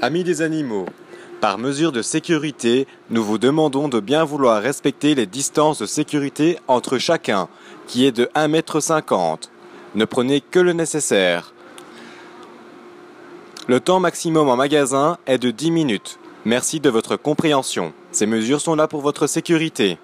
Amis des animaux, par mesure de sécurité, nous vous demandons de bien vouloir respecter les distances de sécurité entre chacun, qui est de 1,50 m. Ne prenez que le nécessaire. Le temps maximum en magasin est de 10 minutes. Merci de votre compréhension. Ces mesures sont là pour votre sécurité.